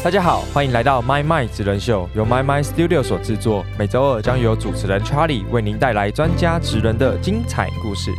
大家好，欢迎来到 My My 职人秀，由 My My Studio 所制作。每周二将由主持人 Charlie 为您带来专家职人的精彩故事。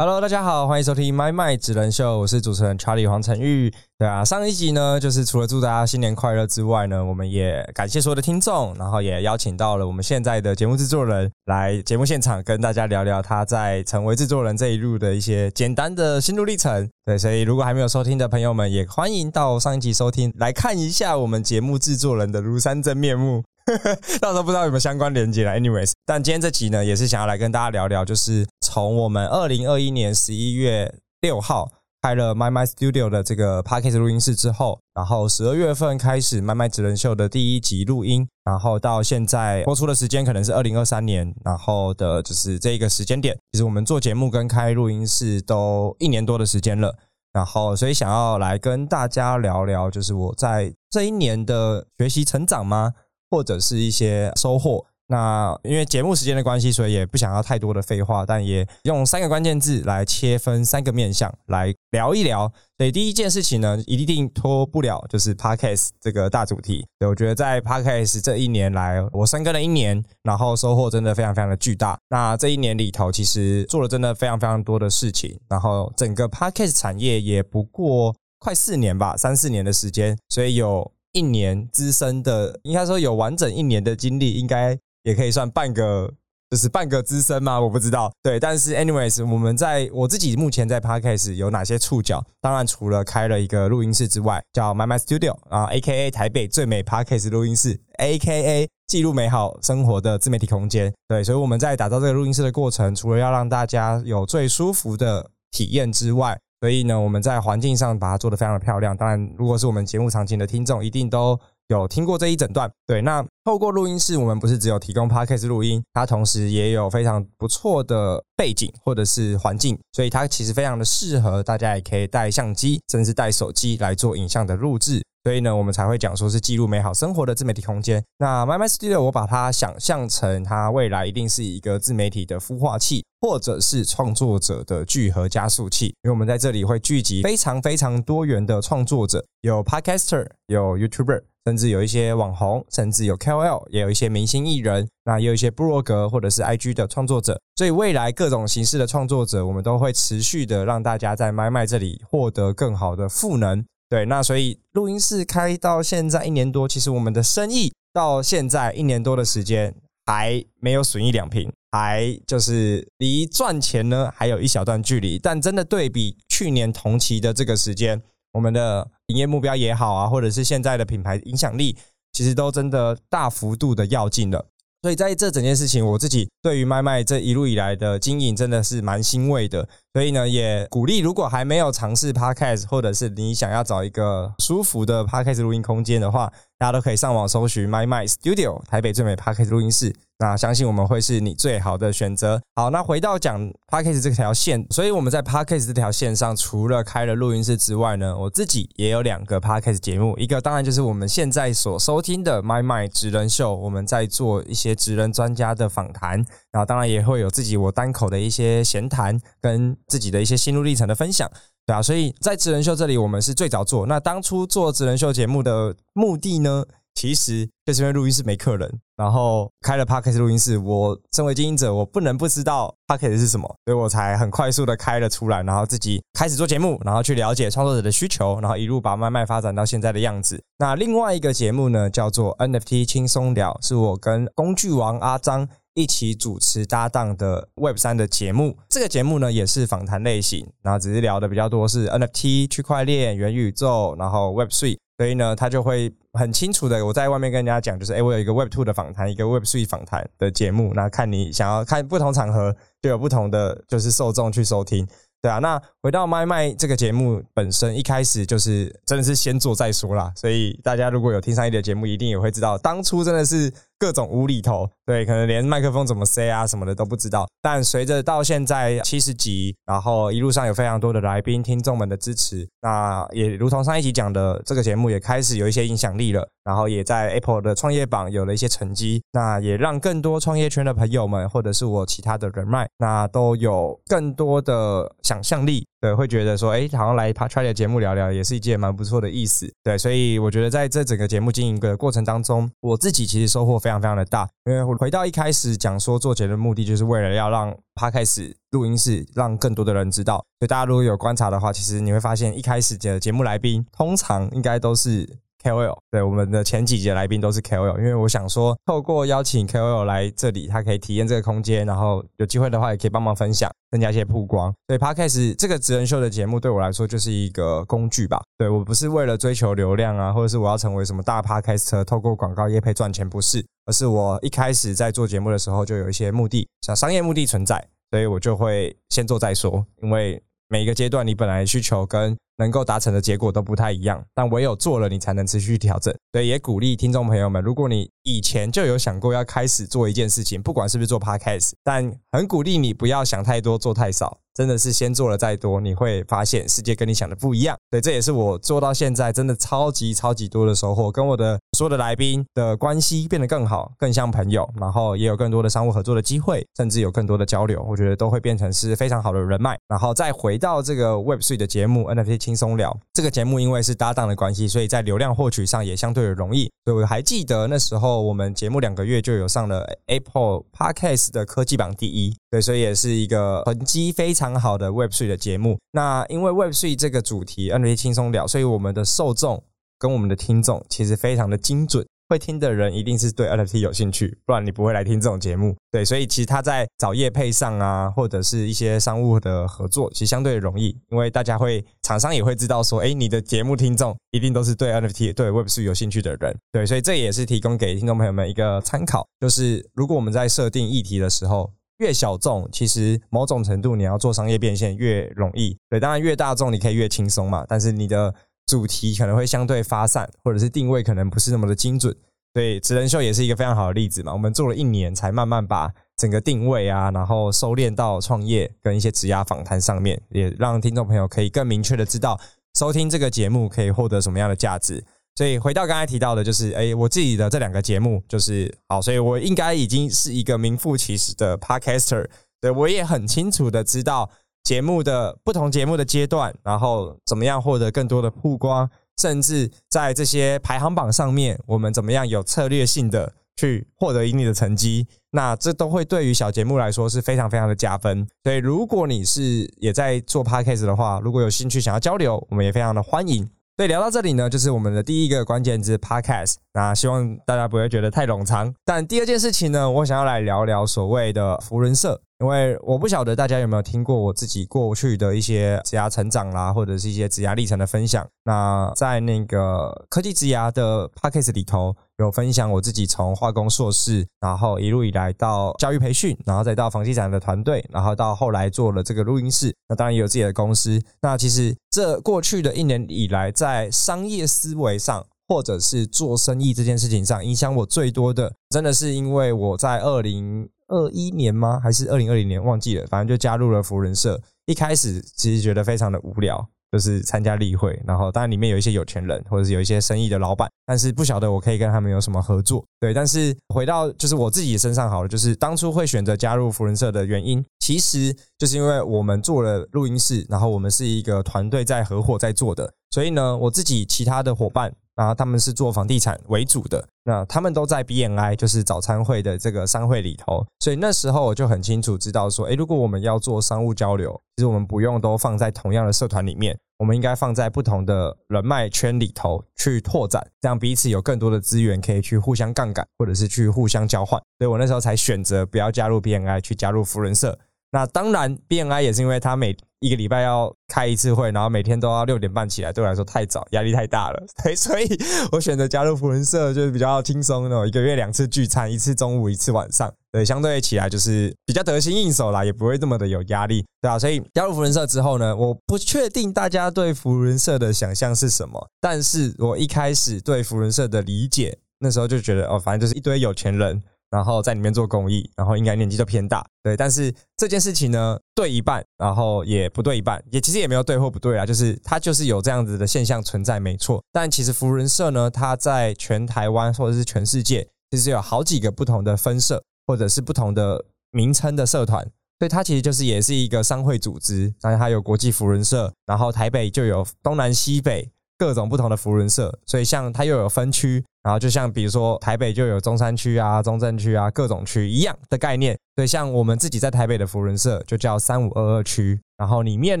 Hello，大家好，欢迎收听 My My 职人秀，我是主持人 Charlie 黄晨玉。对啊，上一集呢，就是除了祝大家新年快乐之外呢，我们也感谢所有的听众，然后也邀请到了我们现在的节目制作人来节目现场跟大家聊聊他在成为制作人这一路的一些简单的心路历程。对，所以如果还没有收听的朋友们，也欢迎到上一集收听来看一下我们节目制作人的庐山真面目。到时候不知道有没有相关连接了，anyways。但今天这集呢，也是想要来跟大家聊聊，就是从我们二零二一年十一月六号开了 My My Studio 的这个 Podcast 录音室之后，然后十二月份开始 My My 职人秀的第一集录音，然后到现在播出的时间可能是二零二三年，然后的就是这个时间点，其实我们做节目跟开录音室都一年多的时间了，然后所以想要来跟大家聊聊，就是我在这一年的学习成长吗？或者是一些收获。那因为节目时间的关系，所以也不想要太多的废话，但也用三个关键字来切分三个面向来聊一聊。所以第一件事情呢，一定脱不了就是 podcast 这个大主题。对我觉得在 podcast 这一年来，我深耕了一年，然后收获真的非常非常的巨大。那这一年里头，其实做了真的非常非常多的事情，然后整个 podcast 产业也不过快四年吧，三四年的时间，所以有。一年资深的，应该说有完整一年的经历，应该也可以算半个，就是半个资深吗？我不知道。对，但是 anyways，我们在我自己目前在 podcast 有哪些触角？当然，除了开了一个录音室之外，叫 My My Studio 啊，A.K.A 台北最美 podcast 录音室，A.K.A 记录美好生活的自媒体空间。对，所以我们在打造这个录音室的过程，除了要让大家有最舒服的体验之外，所以呢，我们在环境上把它做得非常的漂亮。当然，如果是我们节目场景的听众，一定都有听过这一整段。对，那透过录音室，我们不是只有提供 podcast 录音，它同时也有非常不错的背景或者是环境，所以它其实非常的适合大家，也可以带相机，甚至带手机来做影像的录制。所以呢，我们才会讲说是记录美好生活的自媒体空间。那 My My Studio，我把它想象成它未来一定是一个自媒体的孵化器，或者是创作者的聚合加速器。因为我们在这里会聚集非常非常多元的创作者，有 Podcaster，有 YouTuber，甚至有一些网红，甚至有 KOL，也有一些明星艺人，那也有一些部落格或者是 IG 的创作者。所以未来各种形式的创作者，我们都会持续的让大家在 My My 这里获得更好的赋能。对，那所以录音室开到现在一年多，其实我们的生意到现在一年多的时间还没有损益两瓶，还就是离赚钱呢还有一小段距离。但真的对比去年同期的这个时间，我们的营业目标也好啊，或者是现在的品牌影响力，其实都真的大幅度的要进了。所以在这整件事情，我自己对于麦麦这一路以来的经营真的是蛮欣慰的。所以呢，也鼓励如果还没有尝试 Podcast，或者是你想要找一个舒服的 Podcast 录音空间的话，大家都可以上网搜寻 My My Studio 台北最美 Podcast 录音室。那相信我们会是你最好的选择。好，那回到讲 Podcast 这条线，所以我们在 Podcast 这条线上，除了开了录音室之外呢，我自己也有两个 Podcast 节目，一个当然就是我们现在所收听的 My My 职人秀，我们在做一些职人专家的访谈，然后当然也会有自己我单口的一些闲谈跟。自己的一些心路历程的分享，对啊，所以在职人秀这里，我们是最早做。那当初做职人秀节目的目的呢，其实就是因为录音室没客人，然后开了 Podcast 录音室。我身为经营者，我不能不知道 Podcast 是什么，所以我才很快速的开了出来，然后自己开始做节目，然后去了解创作者的需求，然后一路把慢慢发展到现在的样子。那另外一个节目呢，叫做 NFT 轻松聊，是我跟工具王阿张。一起主持搭档的 Web 三的节目，这个节目呢也是访谈类型，然后只是聊的比较多是 NFT、区块链、元宇宙，然后 Web three，所以呢他就会很清楚的，我在外面跟人家讲，就是哎，我有一个 Web two 的访谈，一个 Web three 访谈的节目，那看你想要看不同场合，就有不同的就是受众去收听。对啊，那回到麦麦这个节目本身，一开始就是真的是先做再说啦。所以大家如果有听上一的节目，一定也会知道，当初真的是各种无厘头，对，可能连麦克风怎么塞啊什么的都不知道。但随着到现在七十集，然后一路上有非常多的来宾、听众们的支持，那也如同上一集讲的，这个节目也开始有一些影响力了，然后也在 Apple 的创业榜有了一些成绩，那也让更多创业圈的朋友们，或者是我其他的人脉，那都有更多的。想象力对，会觉得说，哎，好像来 Charlie 的节目聊聊，也是一件蛮不错的意思。对，所以我觉得在这整个节目经营的过程当中，我自己其实收获非常非常的大。因为回到一开始讲说做节目的目的，就是为了要让 p o d a s 录音室让更多的人知道。所以大家如果有观察的话，其实你会发现一开始的节目来宾通常应该都是。KOL 对我们的前几节来宾都是 KOL，因为我想说，透过邀请 KOL 来这里，他可以体验这个空间，然后有机会的话，也可以帮忙分享，增加一些曝光。所以 Podcast 这个职人秀的节目对我来说就是一个工具吧。对我不是为了追求流量啊，或者是我要成为什么大 Podcast，透过广告业配赚钱，不是，而是我一开始在做节目的时候就有一些目的，像商业目的存在，所以我就会先做再说，因为每一个阶段你本来需求跟能够达成的结果都不太一样，但唯有做了，你才能持续调整。对，也鼓励听众朋友们，如果你以前就有想过要开始做一件事情，不管是不是做 podcast，但很鼓励你不要想太多，做太少。真的是先做了再多，你会发现世界跟你想的不一样。对，这也是我做到现在真的超级超级多的收获，跟我的所有的来宾的关系变得更好，更像朋友，然后也有更多的商务合作的机会，甚至有更多的交流，我觉得都会变成是非常好的人脉。然后再回到这个 Web Three 的节目 NFT 轻松聊，这个节目因为是搭档的关系，所以在流量获取上也相对的容易。所以我还记得那时候我们节目两个月就有上了 Apple Podcast 的科技榜第一，对，所以也是一个成绩非常。非常好的 Web Three 的节目，那因为 Web Three 这个主题 NFT 轻松聊，所以我们的受众跟我们的听众其实非常的精准，会听的人一定是对 NFT 有兴趣，不然你不会来听这种节目。对，所以其实他在找业配上啊，或者是一些商务的合作，其实相对容易，因为大家会厂商也会知道说，哎，你的节目听众一定都是对 NFT 对 Web Three 有兴趣的人。对，所以这也是提供给听众朋友们一个参考，就是如果我们在设定议题的时候。越小众，其实某种程度你要做商业变现越容易。对，当然越大众你可以越轻松嘛。但是你的主题可能会相对发散，或者是定位可能不是那么的精准。对，职人秀也是一个非常好的例子嘛。我们做了一年，才慢慢把整个定位啊，然后收敛到创业跟一些职涯访谈上面，也让听众朋友可以更明确的知道收听这个节目可以获得什么样的价值。所以回到刚才提到的，就是哎，我自己的这两个节目就是好，所以我应该已经是一个名副其实的 podcaster。对我也很清楚的知道节目的不同节目的阶段，然后怎么样获得更多的曝光，甚至在这些排行榜上面，我们怎么样有策略性的去获得一定的成绩。那这都会对于小节目来说是非常非常的加分。所以如果你是也在做 podcast 的话，如果有兴趣想要交流，我们也非常的欢迎。所以聊到这里呢，就是我们的第一个关键字 podcast。那希望大家不会觉得太冗长。但第二件事情呢，我想要来聊聊所谓的福人社。因为我不晓得大家有没有听过我自己过去的一些职涯成长啦，或者是一些职涯历程的分享。那在那个科技职涯的 p a c k a g e 里头，有分享我自己从化工硕士，然后一路以来到教育培训，然后再到房地产的团队，然后到后来做了这个录音室。那当然也有自己的公司。那其实这过去的一年以来，在商业思维上，或者是做生意这件事情上，影响我最多的，真的是因为我在二零。二一年吗？还是二零二零年？忘记了。反正就加入了福人社。一开始其实觉得非常的无聊，就是参加例会，然后当然里面有一些有钱人，或者是有一些生意的老板，但是不晓得我可以跟他们有什么合作。对，但是回到就是我自己身上好了，就是当初会选择加入福人社的原因，其实就是因为我们做了录音室，然后我们是一个团队在合伙在做的，所以呢，我自己其他的伙伴。然后他们是做房地产为主的，那他们都在 BNI，就是早餐会的这个商会里头，所以那时候我就很清楚知道说，诶，如果我们要做商务交流，其实我们不用都放在同样的社团里面，我们应该放在不同的人脉圈里头去拓展，这样彼此有更多的资源可以去互相杠杆，或者是去互相交换。所以我那时候才选择不要加入 BNI，去加入福人社。那当然，BNI 也是因为他每一个礼拜要开一次会，然后每天都要六点半起来，对我来说太早，压力太大了。所以，所以我选择加入福人社，就是比较轻松的，一个月两次聚餐，一次中午，一次晚上。对，相对起来就是比较得心应手啦，也不会这么的有压力，对啊。所以加入福人社之后呢，我不确定大家对福人社的想象是什么，但是我一开始对福人社的理解，那时候就觉得哦，反正就是一堆有钱人。然后在里面做公益，然后应该年纪就偏大，对。但是这件事情呢，对一半，然后也不对一半，也其实也没有对或不对啊，就是它就是有这样子的现象存在，没错。但其实福人社呢，它在全台湾或者是全世界，其实有好几个不同的分社，或者是不同的名称的社团。所以它其实就是也是一个商会组织，当然它有国际福人社，然后台北就有东南西北各种不同的福人社，所以像它又有分区，然后就像比如说台北就有中山区啊、中正区啊各种区一样的概念。所以像我们自己在台北的福人社就叫三五二二区，然后里面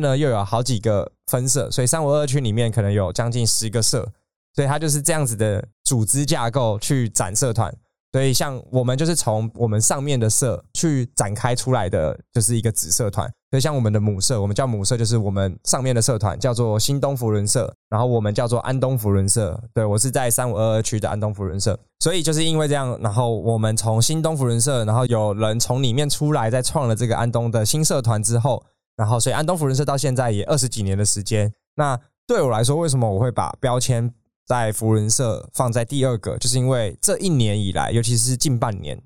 呢又有好几个分社，所以三五二二区里面可能有将近十个社，所以它就是这样子的组织架构去展社团。所以，像我们就是从我们上面的社去展开出来的，就是一个子社团。所以，像我们的母社，我们叫母社，就是我们上面的社团叫做新东福伦社，然后我们叫做安东福伦社。对我是在三五二二区的安东福伦社。所以，就是因为这样，然后我们从新东福伦社，然后有人从里面出来，在创了这个安东的新社团之后，然后所以安东福伦社到现在也二十几年的时间。那对我来说，为什么我会把标签？在福伦社放在第二个，就是因为这一年以来，尤其是近半年，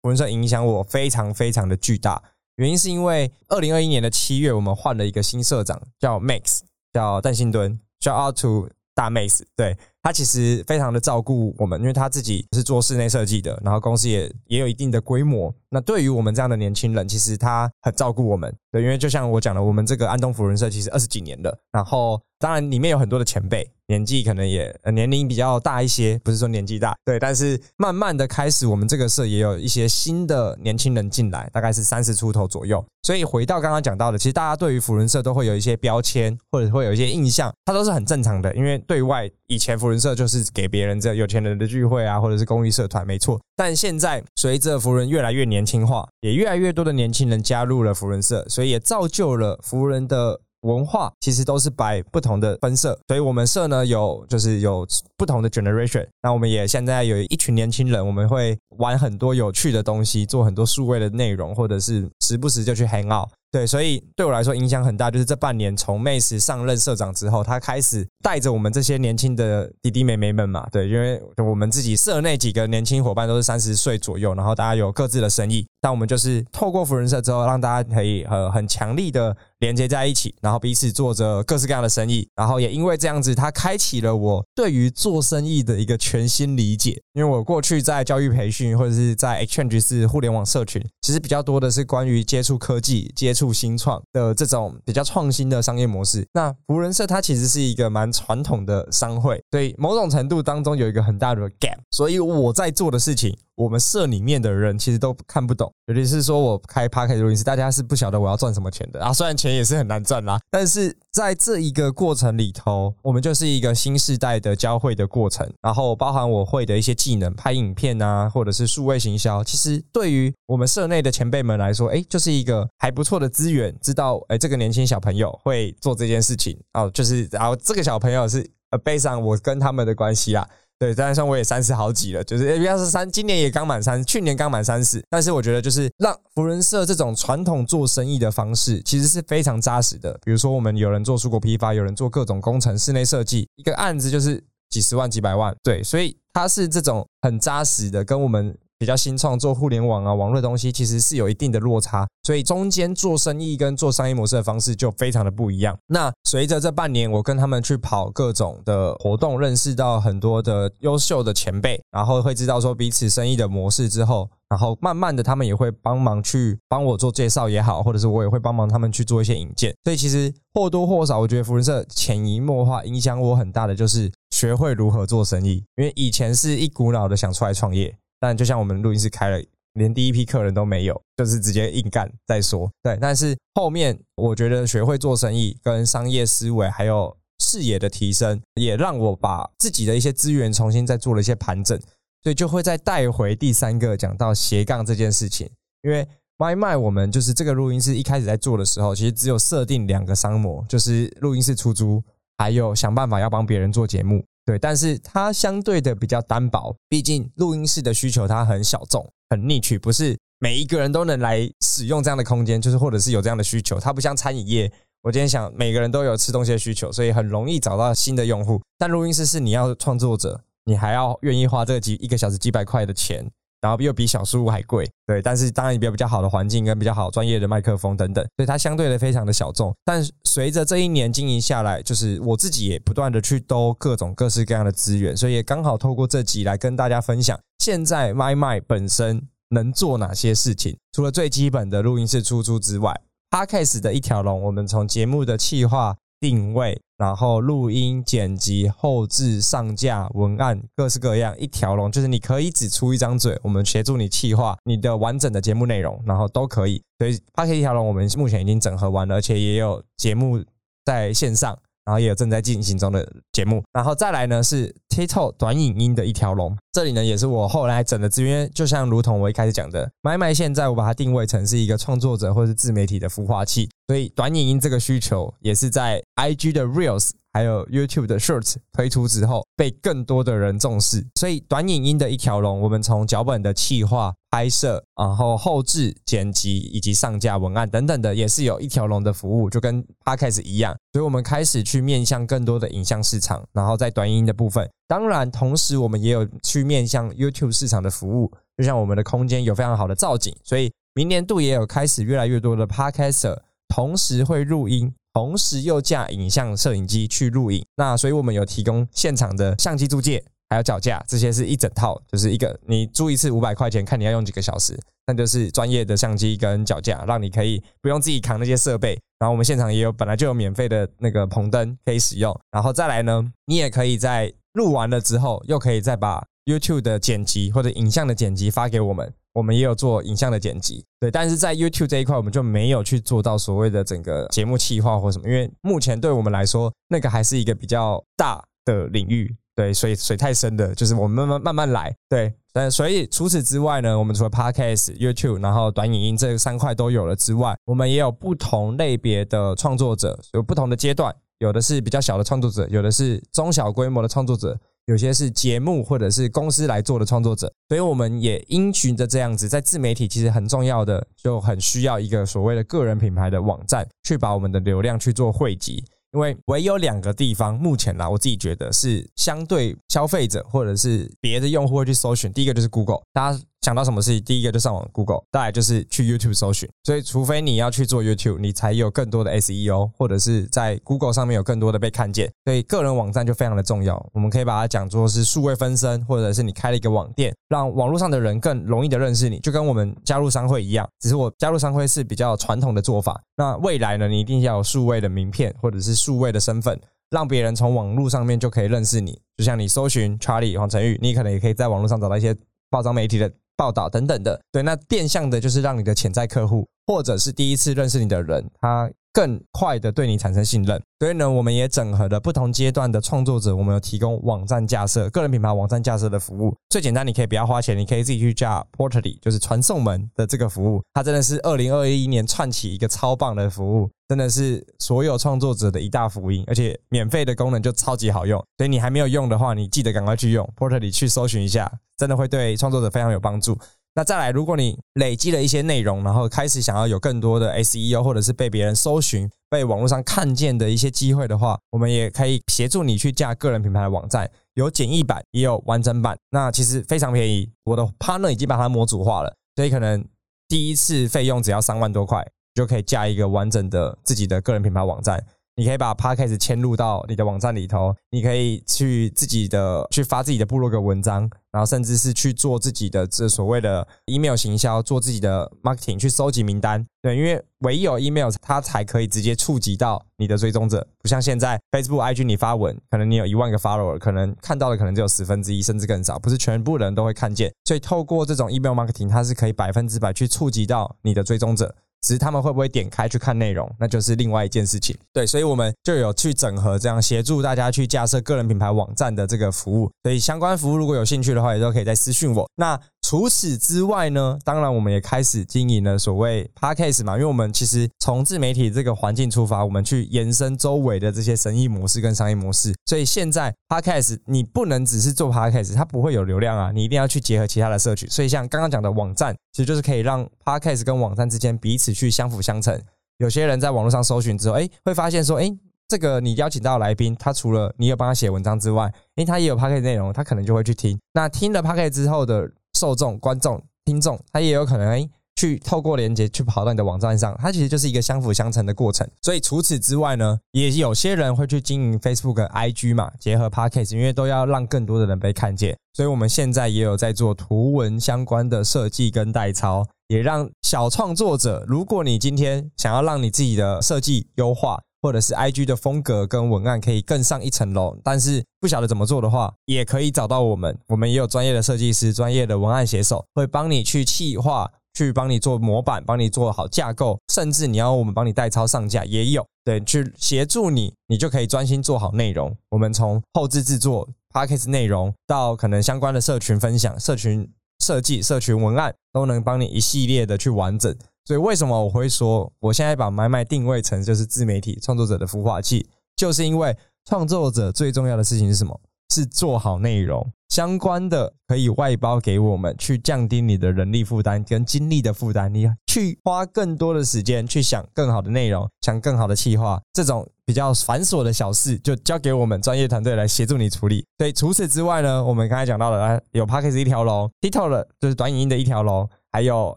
福伦社影响我非常非常的巨大。原因是因为二零二一年的七月，我们换了一个新社长，叫 Max，叫邓新敦，Shout out to 大 Max，对。他其实非常的照顾我们，因为他自己是做室内设计的，然后公司也也有一定的规模。那对于我们这样的年轻人，其实他很照顾我们。对，因为就像我讲的，我们这个安东福人社其实二十几年了，然后当然里面有很多的前辈，年纪可能也年龄比较大一些，不是说年纪大，对。但是慢慢的开始，我们这个社也有一些新的年轻人进来，大概是三十出头左右。所以回到刚刚讲到的，其实大家对于福人社都会有一些标签，或者会有一些印象，它都是很正常的，因为对外以前福人社就是给别人这有钱人的聚会啊，或者是公益社团，没错。但现在随着福人越来越年轻化，也越来越多的年轻人加入了福人社，所以也造就了福人的文化，其实都是摆不同的分社。所以我们社呢有就是有不同的 generation。那我们也现在有一群年轻人，我们会玩很多有趣的东西，做很多数位的内容，或者是时不时就去 hang out。对，所以对我来说影响很大，就是这半年从 Mace 上任社长之后，他开始带着我们这些年轻的弟弟妹妹们嘛，对，因为我们自己社内几个年轻伙伴都是三十岁左右，然后大家有各自的生意，但我们就是透过福人社之后，让大家可以呃很强力的连接在一起，然后彼此做着各式各样的生意，然后也因为这样子，他开启了我对于做生意的一个全新理解，因为我过去在教育培训或者是在 Exchange 是互联网社群，其实比较多的是关于接触科技、接触。新创的这种比较创新的商业模式，那福人社它其实是一个蛮传统的商会，所以某种程度当中有一个很大的 gap，所以我在做的事情。我们社里面的人其实都看不懂，尤其是说我开 p a r k 录音室，大家是不晓得我要赚什么钱的啊。虽然钱也是很难赚啦，但是在这一个过程里头，我们就是一个新时代的交汇的过程。然后包含我会的一些技能，拍影片啊，或者是数位行销，其实对于我们社内的前辈们来说，哎，就是一个还不错的资源。知道哎，这个年轻小朋友会做这件事情哦，就是然后这个小朋友是呃，背上我跟他们的关系啊。对，当然像我也三十好几了，就是要是三，今年也刚满三，去年刚满三十。但是我觉得，就是让福人社这种传统做生意的方式，其实是非常扎实的。比如说，我们有人做蔬果批发，有人做各种工程、室内设计，一个案子就是几十万、几百万。对，所以它是这种很扎实的，跟我们。比较新创做互联网啊，网络东西其实是有一定的落差，所以中间做生意跟做商业模式的方式就非常的不一样。那随着这半年，我跟他们去跑各种的活动，认识到很多的优秀的前辈，然后会知道说彼此生意的模式之后，然后慢慢的他们也会帮忙去帮我做介绍也好，或者是我也会帮忙他们去做一些引荐。所以其实或多或少，我觉得福人社潜移默化影响我很大的就是学会如何做生意，因为以前是一股脑的想出来创业。但就像我们录音室开了，连第一批客人都没有，就是直接硬干再说。对，但是后面我觉得学会做生意、跟商业思维还有视野的提升，也让我把自己的一些资源重新再做了一些盘整，所以就会再带回第三个讲到斜杠这件事情。因为麦麦我们就是这个录音室一开始在做的时候，其实只有设定两个商模，就是录音室出租，还有想办法要帮别人做节目。对，但是它相对的比较单薄，毕竟录音室的需求它很小众、很 niche，不是每一个人都能来使用这样的空间，就是或者是有这样的需求。它不像餐饮业，我今天想每个人都有吃东西的需求，所以很容易找到新的用户。但录音室是你要创作者，你还要愿意花这几一个小时几百块的钱。然后又比小书屋还贵，对，但是当然也比较比较好的环境跟比较好专业的麦克风等等，所以它相对的非常的小众。但随着这一年经营下来，就是我自己也不断的去兜各种各式各样的资源，所以也刚好透过这集来跟大家分享。现在麦麦本身能做哪些事情。除了最基本的录音室出租之外，Podcast 的一条龙，我们从节目的企划、定位，然后录音、剪辑、后置、上架、文案，各式各样一条龙，就是你可以只出一张嘴，我们协助你企划你的完整的节目内容，然后都可以。所以八 K 一条龙，我们目前已经整合完了，而且也有节目在线上。然后也有正在进行中的节目，然后再来呢是 TikTok 短影音的一条龙，这里呢也是我后来整的资源，就像如同我一开始讲的，买买现在我把它定位成是一个创作者或是自媒体的孵化器，所以短影音这个需求也是在 IG 的 Reels。还有 YouTube 的 Shorts 推出之后，被更多的人重视，所以短影音的一条龙，我们从脚本的企划、拍摄，然后后置、剪辑以及上架文案等等的，也是有一条龙的服务，就跟 Podcast 一样。所以我们开始去面向更多的影像市场，然后在短影音的部分，当然同时我们也有去面向 YouTube 市场的服务，就像我们的空间有非常好的造景，所以明年度也有开始越来越多的 Podcaster 同时会录音。同时又架影像摄影机去录影，那所以我们有提供现场的相机租借，还有脚架，这些是一整套，就是一个你租一次五百块钱，看你要用几个小时，那就是专业的相机跟脚架，让你可以不用自己扛那些设备。然后我们现场也有本来就有免费的那个棚灯可以使用，然后再来呢，你也可以在录完了之后，又可以再把 YouTube 的剪辑或者影像的剪辑发给我们。我们也有做影像的剪辑，对，但是在 YouTube 这一块，我们就没有去做到所谓的整个节目企划或什么，因为目前对我们来说，那个还是一个比较大的领域，对，水水太深的，就是我们慢慢慢慢来，对，但所以除此之外呢，我们除了 Podcast、YouTube，然后短影音这三块都有了之外，我们也有不同类别的创作者，有不同的阶段，有的是比较小的创作者，有的是中小规模的创作者。有些是节目或者是公司来做的创作者，所以我们也因循着这样子，在自媒体其实很重要的，就很需要一个所谓的个人品牌的网站，去把我们的流量去做汇集。因为唯有两个地方，目前啦，我自己觉得是相对消费者或者是别的用户会去搜寻，第一个就是 Google，大家。想到什么事情，第一个就上网 Google，再来就是去 YouTube 搜寻。所以，除非你要去做 YouTube，你才有更多的 SEO，或者是在 Google 上面有更多的被看见。所以，个人网站就非常的重要。我们可以把它讲作是数位分身，或者是你开了一个网店，让网络上的人更容易的认识你，就跟我们加入商会一样。只是我加入商会是比较传统的做法。那未来呢，你一定要有数位的名片，或者是数位的身份，让别人从网络上面就可以认识你。就像你搜寻 Charlie 黄晨玉，你可能也可以在网络上找到一些报章媒体的。报道等等的，对，那变相的就是让你的潜在客户，或者是第一次认识你的人，他更快的对你产生信任。所以呢，我们也整合了不同阶段的创作者，我们有提供网站架设、个人品牌网站架设的服务。最简单，你可以不要花钱，你可以自己去架 Portly，就是传送门的这个服务。它真的是二零二一年串起一个超棒的服务，真的是所有创作者的一大福音，而且免费的功能就超级好用。所以你还没有用的话，你记得赶快去用 Portly 去搜寻一下。真的会对创作者非常有帮助。那再来，如果你累积了一些内容，然后开始想要有更多的 SEO 或者是被别人搜寻、被网络上看见的一些机会的话，我们也可以协助你去架个人品牌的网站，有简易版也有完整版。那其实非常便宜，我的 partner 已经把它模组化了，所以可能第一次费用只要三万多块，就可以架一个完整的自己的个人品牌网站。你可以把 Podcast 迁入到你的网站里头，你可以去自己的去发自己的部落格文章，然后甚至是去做自己的这所谓的 email 行销，做自己的 marketing，去收集名单。对，因为唯有 email 它才可以直接触及到你的追踪者，不像现在 Facebook、IG 你发文，可能你有一万个 follower，可能看到的可能只有十分之一，甚至更少，不是全部人都会看见。所以透过这种 email marketing，它是可以百分之百去触及到你的追踪者。只是他们会不会点开去看内容，那就是另外一件事情。对，所以我们就有去整合，这样协助大家去架设个人品牌网站的这个服务。所以相关服务如果有兴趣的话，也都可以再私讯我。那除此之外呢，当然我们也开始经营了所谓 podcast 嘛，因为我们其实从自媒体这个环境出发，我们去延伸周围的这些生意模式跟商业模式。所以现在 podcast 你不能只是做 podcast，它不会有流量啊，你一定要去结合其他的社群。所以像刚刚讲的网站，其实就是可以让 podcast 跟网站之间彼此去相辅相成。有些人在网络上搜寻之后，哎，会发现说，哎，这个你邀请到来宾，他除了你有帮他写文章之外，哎，他也有 podcast 内容，他可能就会去听。那听了 podcast 之后的受众、观众、听众，他也有可能去透过连接去跑到你的网站上，它其实就是一个相辅相成的过程。所以除此之外呢，也有些人会去经营 Facebook 跟、IG 嘛，结合 Podcast，因为都要让更多的人被看见。所以我们现在也有在做图文相关的设计跟代操，也让小创作者，如果你今天想要让你自己的设计优化，或者是 IG 的风格跟文案可以更上一层楼，但是不晓得怎么做的话，也可以找到我们，我们也有专业的设计师、专业的文案写手，会帮你去企划。去帮你做模板，帮你做好架构，甚至你要我们帮你代抄上架也有，对，去协助你，你就可以专心做好内容。我们从后置制作、podcast 内容到可能相关的社群分享、社群设计、社群文案，都能帮你一系列的去完整。所以为什么我会说，我现在把买买定位成就是自媒体创作者的孵化器，就是因为创作者最重要的事情是什么？是做好内容相关的，可以外包给我们，去降低你的人力负担跟精力的负担。你去花更多的时间去想更好的内容，想更好的企划，这种比较繁琐的小事，就交给我们专业团队来协助你处理。所以，除此之外呢，我们刚才讲到了，有 p a c k a g e 一条龙，TikTok 就是短影音的一条龙。还有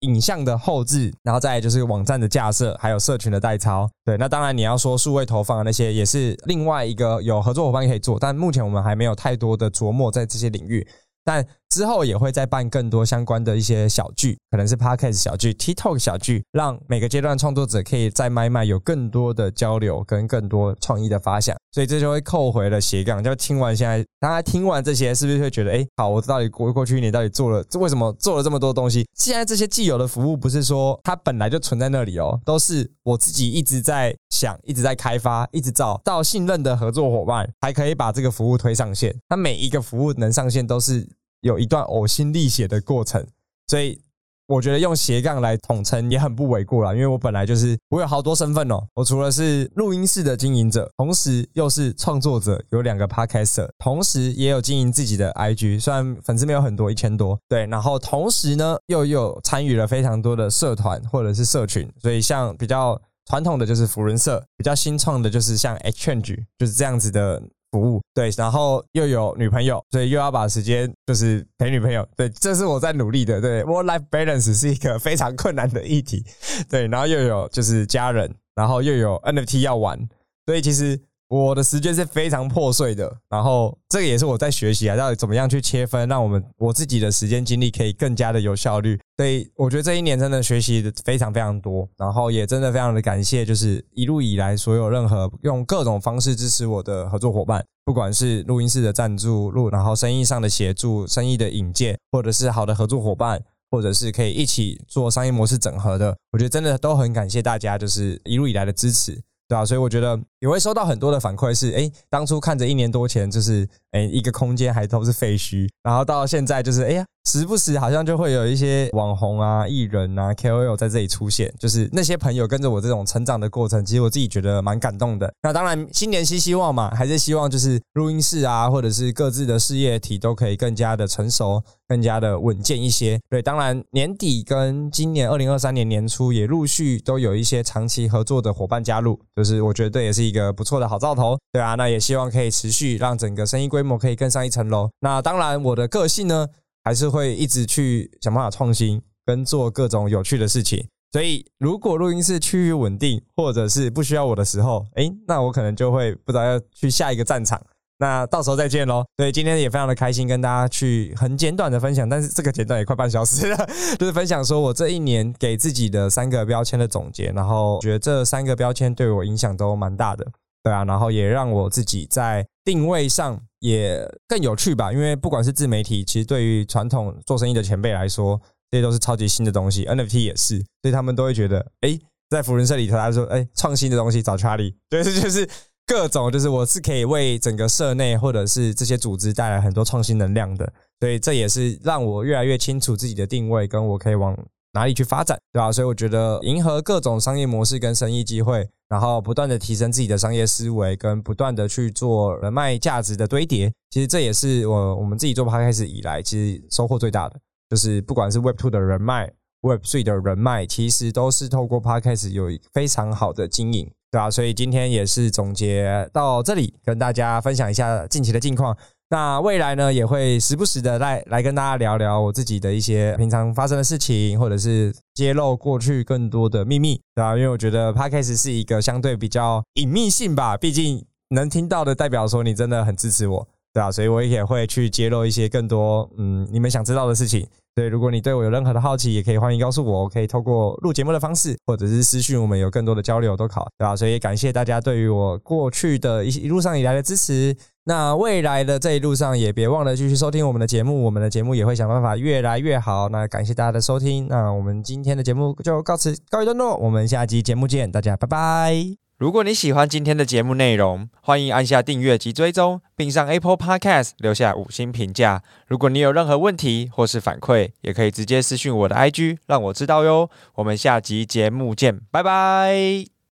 影像的后置，然后再就是网站的架设，还有社群的代操。对，那当然你要说数位投放的那些，也是另外一个有合作伙伴可以做，但目前我们还没有太多的琢磨在这些领域。但之后也会再办更多相关的一些小剧，可能是 podcast 小剧、TikTok 小剧，让每个阶段创作者可以在麦麦有更多的交流跟更多创意的发想。所以这就会扣回了斜杠。就听完现在，大家听完这些，是不是会觉得，哎，好，我到底过过去一年到底做了，这为什么做了这么多东西？现在这些既有的服务，不是说它本来就存在那里哦，都是我自己一直在想，一直在开发，一直找到信任的合作伙伴，还可以把这个服务推上线。它每一个服务能上线，都是。有一段呕心沥血的过程，所以我觉得用斜杠来统称也很不为过啦。因为我本来就是我有好多身份哦，我除了是录音室的经营者，同时又是创作者，有两个 podcaster，同时也有经营自己的 IG，虽然粉丝没有很多，一千多，对。然后同时呢，又有参与了非常多的社团或者是社群，所以像比较传统的就是福伦社，比较新创的就是像 Exchange，就是这样子的。服务对，然后又有女朋友，所以又要把时间就是陪女朋友，对，这是我在努力的。对，work life balance 是一个非常困难的议题，对，然后又有就是家人，然后又有 NFT 要玩，所以其实。我的时间是非常破碎的，然后这个也是我在学习啊，到底怎么样去切分，让我们我自己的时间精力可以更加的有效率。所以我觉得这一年真的学习的非常非常多，然后也真的非常的感谢，就是一路以来所有任何用各种方式支持我的合作伙伴，不管是录音室的赞助录，然后生意上的协助、生意的引荐，或者是好的合作伙伴，或者是可以一起做商业模式整合的，我觉得真的都很感谢大家，就是一路以来的支持。对啊，所以我觉得也会收到很多的反馈，是哎，当初看着一年多前就是哎一个空间还都是废墟，然后到现在就是哎呀。时不时好像就会有一些网红啊、艺人啊、KOL 在这里出现，就是那些朋友跟着我这种成长的过程，其实我自己觉得蛮感动的。那当然，新年新希望嘛，还是希望就是录音室啊，或者是各自的事业体都可以更加的成熟、更加的稳健一些。对，当然年底跟今年二零二三年年初也陆续都有一些长期合作的伙伴加入，就是我觉得这也是一个不错的好兆头。对啊，那也希望可以持续让整个生意规规模可以更上一层楼。那当然，我的个性呢？还是会一直去想办法创新，跟做各种有趣的事情。所以，如果录音室趋于稳定，或者是不需要我的时候，哎，那我可能就会不知道要去下一个战场。那到时候再见喽。所以今天也非常的开心，跟大家去很简短的分享，但是这个简短也快半小时了，就是分享说我这一年给自己的三个标签的总结。然后觉得这三个标签对我影响都蛮大的，对啊，然后也让我自己在定位上。也更有趣吧，因为不管是自媒体，其实对于传统做生意的前辈来说，这些都是超级新的东西。NFT 也是，所以他们都会觉得，哎，在福人社里头，他说，哎，创新的东西找 Charlie，对，这 就是各种，就是我是可以为整个社内或者是这些组织带来很多创新能量的。所以这也是让我越来越清楚自己的定位，跟我可以往哪里去发展，对吧？所以我觉得迎合各种商业模式跟生意机会。然后不断的提升自己的商业思维，跟不断的去做人脉价值的堆叠，其实这也是我我们自己做 p 开始以来，其实收获最大的，就是不管是 Web Two 的人脉，Web Three 的人脉，其实都是透过 p 开始有非常好的经营，对吧？所以今天也是总结到这里，跟大家分享一下近期的近况。那未来呢，也会时不时的来来跟大家聊聊我自己的一些平常发生的事情，或者是揭露过去更多的秘密，对吧？因为我觉得 podcast 是一个相对比较隐秘性吧，毕竟能听到的代表说你真的很支持我，对吧？所以我也会去揭露一些更多嗯你们想知道的事情。对，如果你对我有任何的好奇，也可以欢迎告诉我，我可以透过录节目的方式，或者是私讯，我们有更多的交流都好，对吧？所以感谢大家对于我过去的一一路上以来的支持。那未来的这一路上，也别忘了继续收听我们的节目，我们的节目也会想办法越来越好。那感谢大家的收听，那我们今天的节目就告辞告一段落，我们下集节目见，大家拜拜。如果你喜欢今天的节目内容，欢迎按下订阅及追踪，并上 Apple Podcast 留下五星评价。如果你有任何问题或是反馈，也可以直接私讯我的 IG，让我知道哟。我们下集节目见，拜拜。